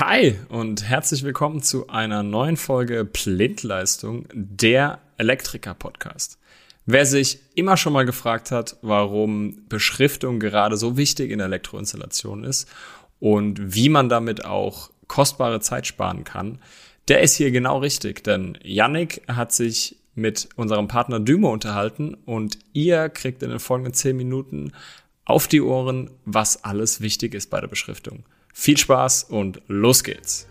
Hi und herzlich willkommen zu einer neuen Folge Blindleistung, der Elektriker-Podcast. Wer sich immer schon mal gefragt hat, warum Beschriftung gerade so wichtig in der Elektroinstallation ist und wie man damit auch kostbare Zeit sparen kann, der ist hier genau richtig, denn Yannick hat sich mit unserem Partner Dymo unterhalten und ihr kriegt in den folgenden 10 Minuten auf die Ohren, was alles wichtig ist bei der Beschriftung. Viel Spaß und los geht's!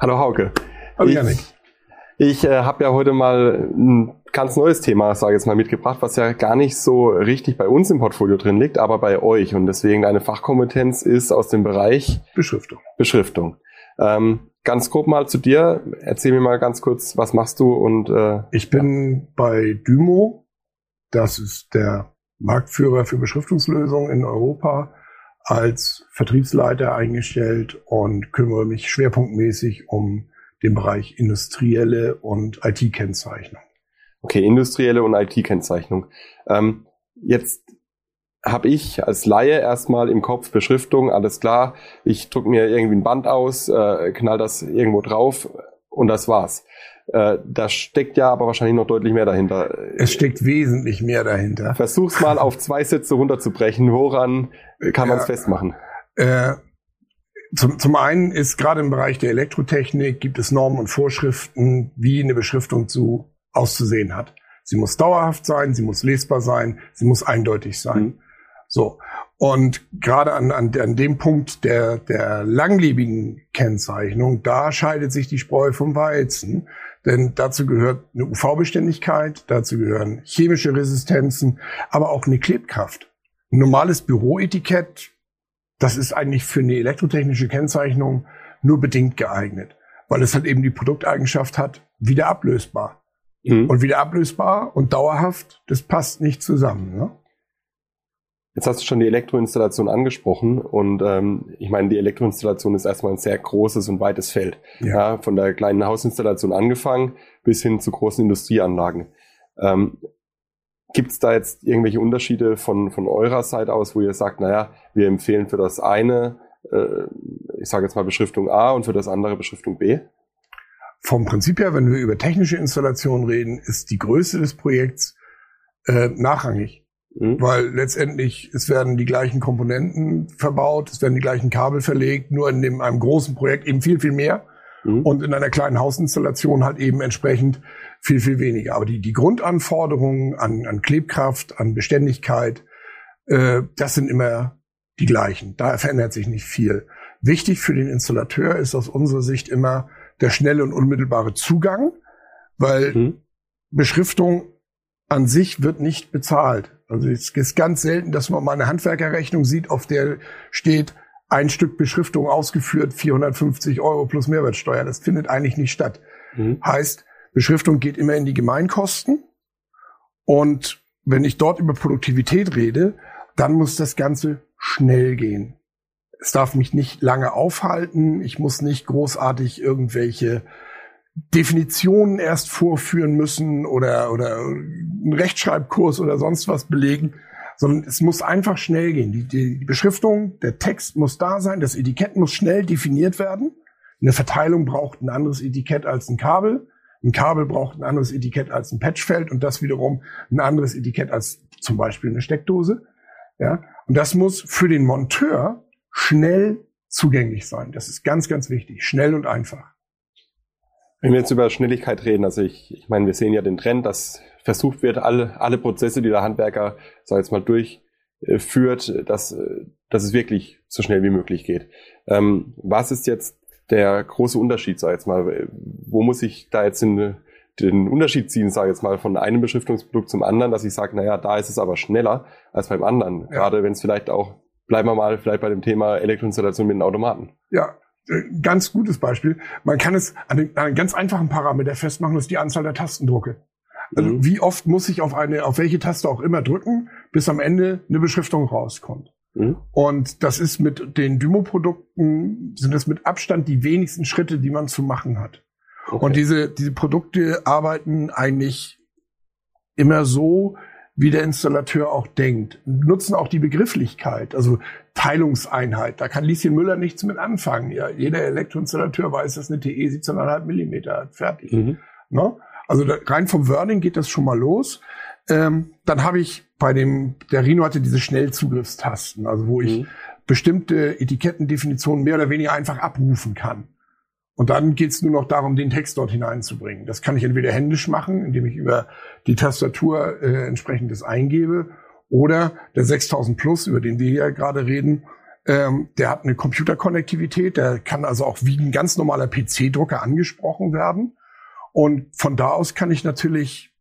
Hallo Hauke. Hallo Janik. Ich, ich äh, habe ja heute mal ein ganz neues Thema, sage ich jetzt mal, mitgebracht, was ja gar nicht so richtig bei uns im Portfolio drin liegt, aber bei euch. Und deswegen deine Fachkompetenz ist aus dem Bereich Beschriftung. Beschriftung. Ähm, ganz grob mal zu dir. Erzähl mir mal ganz kurz, was machst du und äh, Ich bin ja. bei Dymo. Das ist der Marktführer für Beschriftungslösungen in Europa als Vertriebsleiter eingestellt und kümmere mich schwerpunktmäßig um den Bereich industrielle und IT-Kennzeichnung. Okay, industrielle und IT-Kennzeichnung. Ähm, jetzt habe ich als Laie erstmal im Kopf Beschriftung, alles klar, ich druck mir irgendwie ein Band aus, äh, knall das irgendwo drauf und das war's. Äh, da steckt ja aber wahrscheinlich noch deutlich mehr dahinter. Es steckt wesentlich mehr dahinter. Versuch's mal auf zwei Sätze runterzubrechen. Woran kann man es ja, festmachen? Äh, zum, zum einen ist gerade im Bereich der Elektrotechnik gibt es Normen und Vorschriften, wie eine Beschriftung zu auszusehen hat. Sie muss dauerhaft sein, sie muss lesbar sein, sie muss eindeutig sein. Mhm. So. Und gerade an, an, an dem Punkt der, der langlebigen Kennzeichnung, da scheidet sich die Spreu vom Weizen. Denn dazu gehört eine UV-Beständigkeit, dazu gehören chemische Resistenzen, aber auch eine Klebkraft. Ein normales Büroetikett, das ist eigentlich für eine elektrotechnische Kennzeichnung nur bedingt geeignet, weil es halt eben die Produkteigenschaft hat, wieder ablösbar. Mhm. Und wieder ablösbar und dauerhaft, das passt nicht zusammen. Ne? Jetzt hast du schon die Elektroinstallation angesprochen und ähm, ich meine, die Elektroinstallation ist erstmal ein sehr großes und weites Feld. Ja. ja von der kleinen Hausinstallation angefangen bis hin zu großen Industrieanlagen. Ähm, Gibt es da jetzt irgendwelche Unterschiede von, von eurer Seite aus, wo ihr sagt, naja, wir empfehlen für das eine, äh, ich sage jetzt mal Beschriftung A und für das andere Beschriftung B? Vom Prinzip her, wenn wir über technische Installation reden, ist die Größe des Projekts äh, nachrangig. Mhm. Weil letztendlich, es werden die gleichen Komponenten verbaut, es werden die gleichen Kabel verlegt, nur in dem, einem großen Projekt eben viel, viel mehr. Mhm. Und in einer kleinen Hausinstallation halt eben entsprechend viel, viel weniger. Aber die, die Grundanforderungen an, an Klebkraft, an Beständigkeit, äh, das sind immer die gleichen. Da verändert sich nicht viel. Wichtig für den Installateur ist aus unserer Sicht immer, der schnelle und unmittelbare Zugang, weil mhm. Beschriftung an sich wird nicht bezahlt. Also es ist ganz selten, dass man mal eine Handwerkerrechnung sieht, auf der steht, ein Stück Beschriftung ausgeführt, 450 Euro plus Mehrwertsteuer. Das findet eigentlich nicht statt. Mhm. Heißt, Beschriftung geht immer in die Gemeinkosten. Und wenn ich dort über Produktivität rede, dann muss das Ganze schnell gehen es darf mich nicht lange aufhalten. Ich muss nicht großartig irgendwelche Definitionen erst vorführen müssen oder, oder einen Rechtschreibkurs oder sonst was belegen, sondern es muss einfach schnell gehen. Die, die, Beschriftung, der Text muss da sein, das Etikett muss schnell definiert werden. Eine Verteilung braucht ein anderes Etikett als ein Kabel. Ein Kabel braucht ein anderes Etikett als ein Patchfeld und das wiederum ein anderes Etikett als zum Beispiel eine Steckdose. Ja, und das muss für den Monteur schnell zugänglich sein. Das ist ganz, ganz wichtig. Schnell und einfach. Wenn wir jetzt über Schnelligkeit reden, also ich, ich meine, wir sehen ja den Trend, dass versucht wird, alle, alle Prozesse, die der Handwerker, sag jetzt mal, durchführt, dass, dass es wirklich so schnell wie möglich geht. Ähm, was ist jetzt der große Unterschied, sag jetzt mal? Wo muss ich da jetzt in, den Unterschied ziehen, sage jetzt mal, von einem Beschriftungsprodukt zum anderen, dass ich sage, naja, da ist es aber schneller als beim anderen. Ja. Gerade wenn es vielleicht auch bleiben wir mal vielleicht bei dem Thema Elektroinstallation mit den Automaten. Ja, äh, ganz gutes Beispiel. Man kann es an, den, an einem ganz einfachen Parameter festmachen, das ist die Anzahl der Tastendrucke. Also mhm. wie oft muss ich auf eine, auf welche Taste auch immer drücken, bis am Ende eine Beschriftung rauskommt. Mhm. Und das ist mit den Dymo-Produkten, sind das mit Abstand die wenigsten Schritte, die man zu machen hat. Okay. Und diese, diese Produkte arbeiten eigentlich immer so, wie der Installateur auch denkt. Nutzen auch die Begrifflichkeit, also Teilungseinheit. Da kann Lieschen Müller nichts mit anfangen. Ja, jeder Elektroinstallateur weiß, dass eine TE 17,5 Millimeter hat. Fertig. Mhm. Ne? Also da, rein vom Wording geht das schon mal los. Ähm, dann habe ich bei dem, der Rhino hatte diese Schnellzugriffstasten, also wo ich mhm. bestimmte Etikettendefinitionen mehr oder weniger einfach abrufen kann. Und dann geht's nur noch darum, den Text dort hineinzubringen. Das kann ich entweder händisch machen, indem ich über die Tastatur äh, entsprechendes eingebe, oder der 6000 Plus, über den wir hier gerade reden, ähm, der hat eine Computerkonnektivität, der kann also auch wie ein ganz normaler PC-Drucker angesprochen werden. Und von da aus kann ich natürlich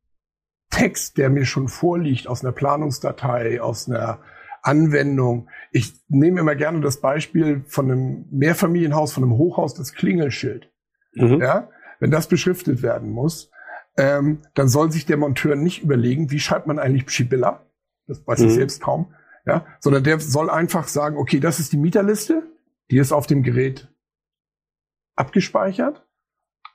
Text, der mir schon vorliegt, aus einer Planungsdatei, aus einer Anwendung. Ich nehme immer gerne das Beispiel von einem Mehrfamilienhaus, von einem Hochhaus, das Klingelschild. Mhm. Ja, wenn das beschriftet werden muss, ähm, dann soll sich der Monteur nicht überlegen, wie schreibt man eigentlich Pschibilla? Das weiß mhm. ich selbst kaum. Ja, sondern der soll einfach sagen, okay, das ist die Mieterliste, die ist auf dem Gerät abgespeichert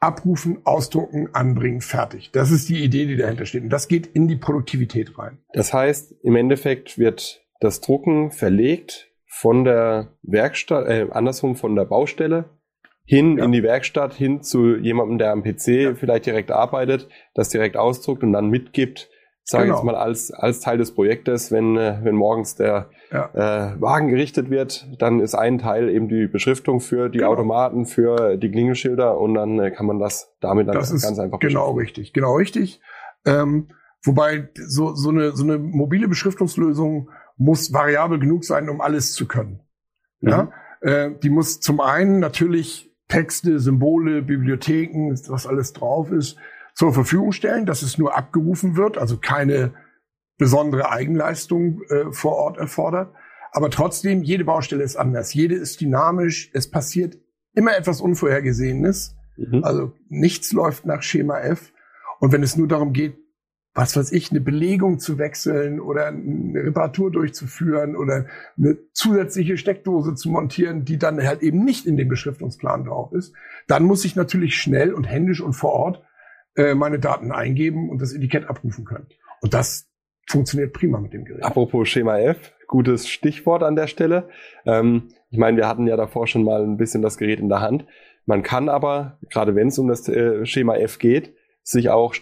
abrufen, ausdrucken, anbringen, fertig. Das ist die Idee, die dahinter steht. Und das geht in die Produktivität rein. Das heißt, im Endeffekt wird das Drucken verlegt von der Werkstatt, äh, andersrum von der Baustelle hin ja. in die Werkstatt, hin zu jemandem, der am PC ja. vielleicht direkt arbeitet, das direkt ausdruckt und dann mitgibt, sage genau. jetzt mal als, als Teil des Projektes, wenn, äh, wenn morgens der ja. äh, Wagen gerichtet wird, dann ist ein Teil eben die Beschriftung für die genau. Automaten, für die Klingelschilder und dann äh, kann man das damit dann das ganz einfach Genau richtig, genau richtig. Ähm, wobei so, so, eine, so eine mobile Beschriftungslösung muss variabel genug sein, um alles zu können. Mhm. Ja? Äh, die muss zum einen natürlich Texte, Symbole, Bibliotheken, was alles drauf ist, zur Verfügung stellen, dass es nur abgerufen wird, also keine besondere Eigenleistung äh, vor Ort erfordert. Aber trotzdem, jede Baustelle ist anders. Jede ist dynamisch. Es passiert immer etwas Unvorhergesehenes. Mhm. Also nichts läuft nach Schema F. Und wenn es nur darum geht, was weiß ich, eine Belegung zu wechseln oder eine Reparatur durchzuführen oder eine zusätzliche Steckdose zu montieren, die dann halt eben nicht in dem Beschriftungsplan drauf ist, dann muss ich natürlich schnell und händisch und vor Ort äh, meine Daten eingeben und das Etikett abrufen können. Und das funktioniert prima mit dem Gerät. Apropos Schema F, gutes Stichwort an der Stelle. Ähm, ich meine, wir hatten ja davor schon mal ein bisschen das Gerät in der Hand. Man kann aber, gerade wenn es um das äh, Schema F geht, sich auch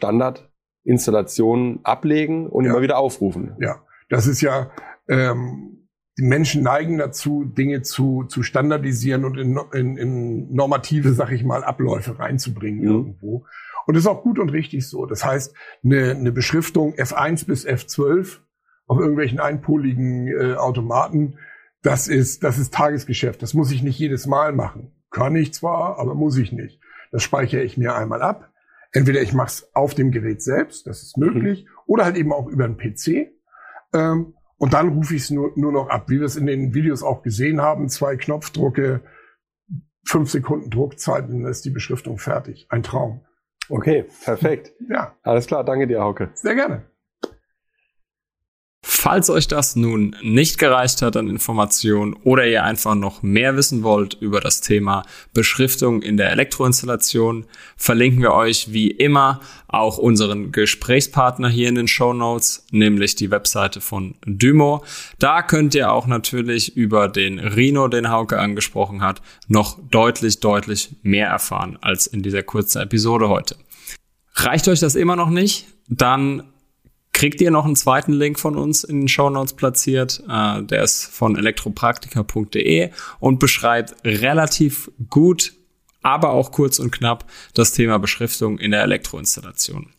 Standardinstallationen ablegen und ja. immer wieder aufrufen. Ja, das ist ja, ähm, die Menschen neigen dazu, Dinge zu, zu standardisieren und in, in, in normative, sag ich mal, Abläufe reinzubringen mhm. irgendwo. Und das ist auch gut und richtig so. Das heißt, eine, eine Beschriftung F1 bis F12 auf irgendwelchen einpoligen äh, Automaten, das ist, das ist Tagesgeschäft. Das muss ich nicht jedes Mal machen. Kann ich zwar, aber muss ich nicht. Das speichere ich mir einmal ab. Entweder ich mache es auf dem Gerät selbst, das ist möglich, mhm. oder halt eben auch über einen PC. Ähm, und dann rufe ich es nur, nur noch ab, wie wir es in den Videos auch gesehen haben. Zwei Knopfdrucke, fünf Sekunden Druckzeit, dann ist die Beschriftung fertig. Ein Traum. Okay, perfekt. Ja. Alles klar, danke dir, Hauke. Sehr gerne. Falls euch das nun nicht gereicht hat an Informationen oder ihr einfach noch mehr wissen wollt über das Thema Beschriftung in der Elektroinstallation, verlinken wir euch wie immer auch unseren Gesprächspartner hier in den Show Notes, nämlich die Webseite von Dymo. Da könnt ihr auch natürlich über den Rhino, den Hauke angesprochen hat, noch deutlich, deutlich mehr erfahren als in dieser kurzen Episode heute. Reicht euch das immer noch nicht? Dann kriegt ihr noch einen zweiten Link von uns in den Show Notes platziert. Äh, der ist von elektropraktika.de und beschreibt relativ gut, aber auch kurz und knapp das Thema Beschriftung in der Elektroinstallation.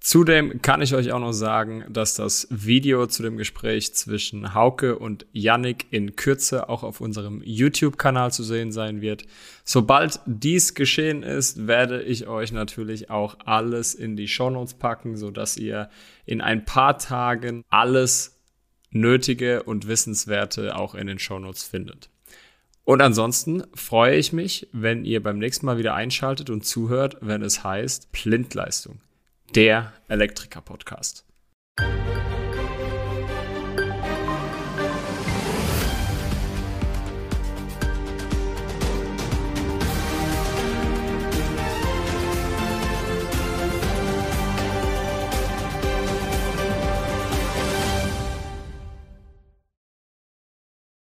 Zudem kann ich euch auch noch sagen, dass das Video zu dem Gespräch zwischen Hauke und Yannick in Kürze auch auf unserem YouTube-Kanal zu sehen sein wird. Sobald dies geschehen ist, werde ich euch natürlich auch alles in die Shownotes packen, so dass ihr in ein paar Tagen alles Nötige und Wissenswerte auch in den Shownotes findet. Und ansonsten freue ich mich, wenn ihr beim nächsten Mal wieder einschaltet und zuhört, wenn es heißt Blindleistung der Elektriker-Podcast.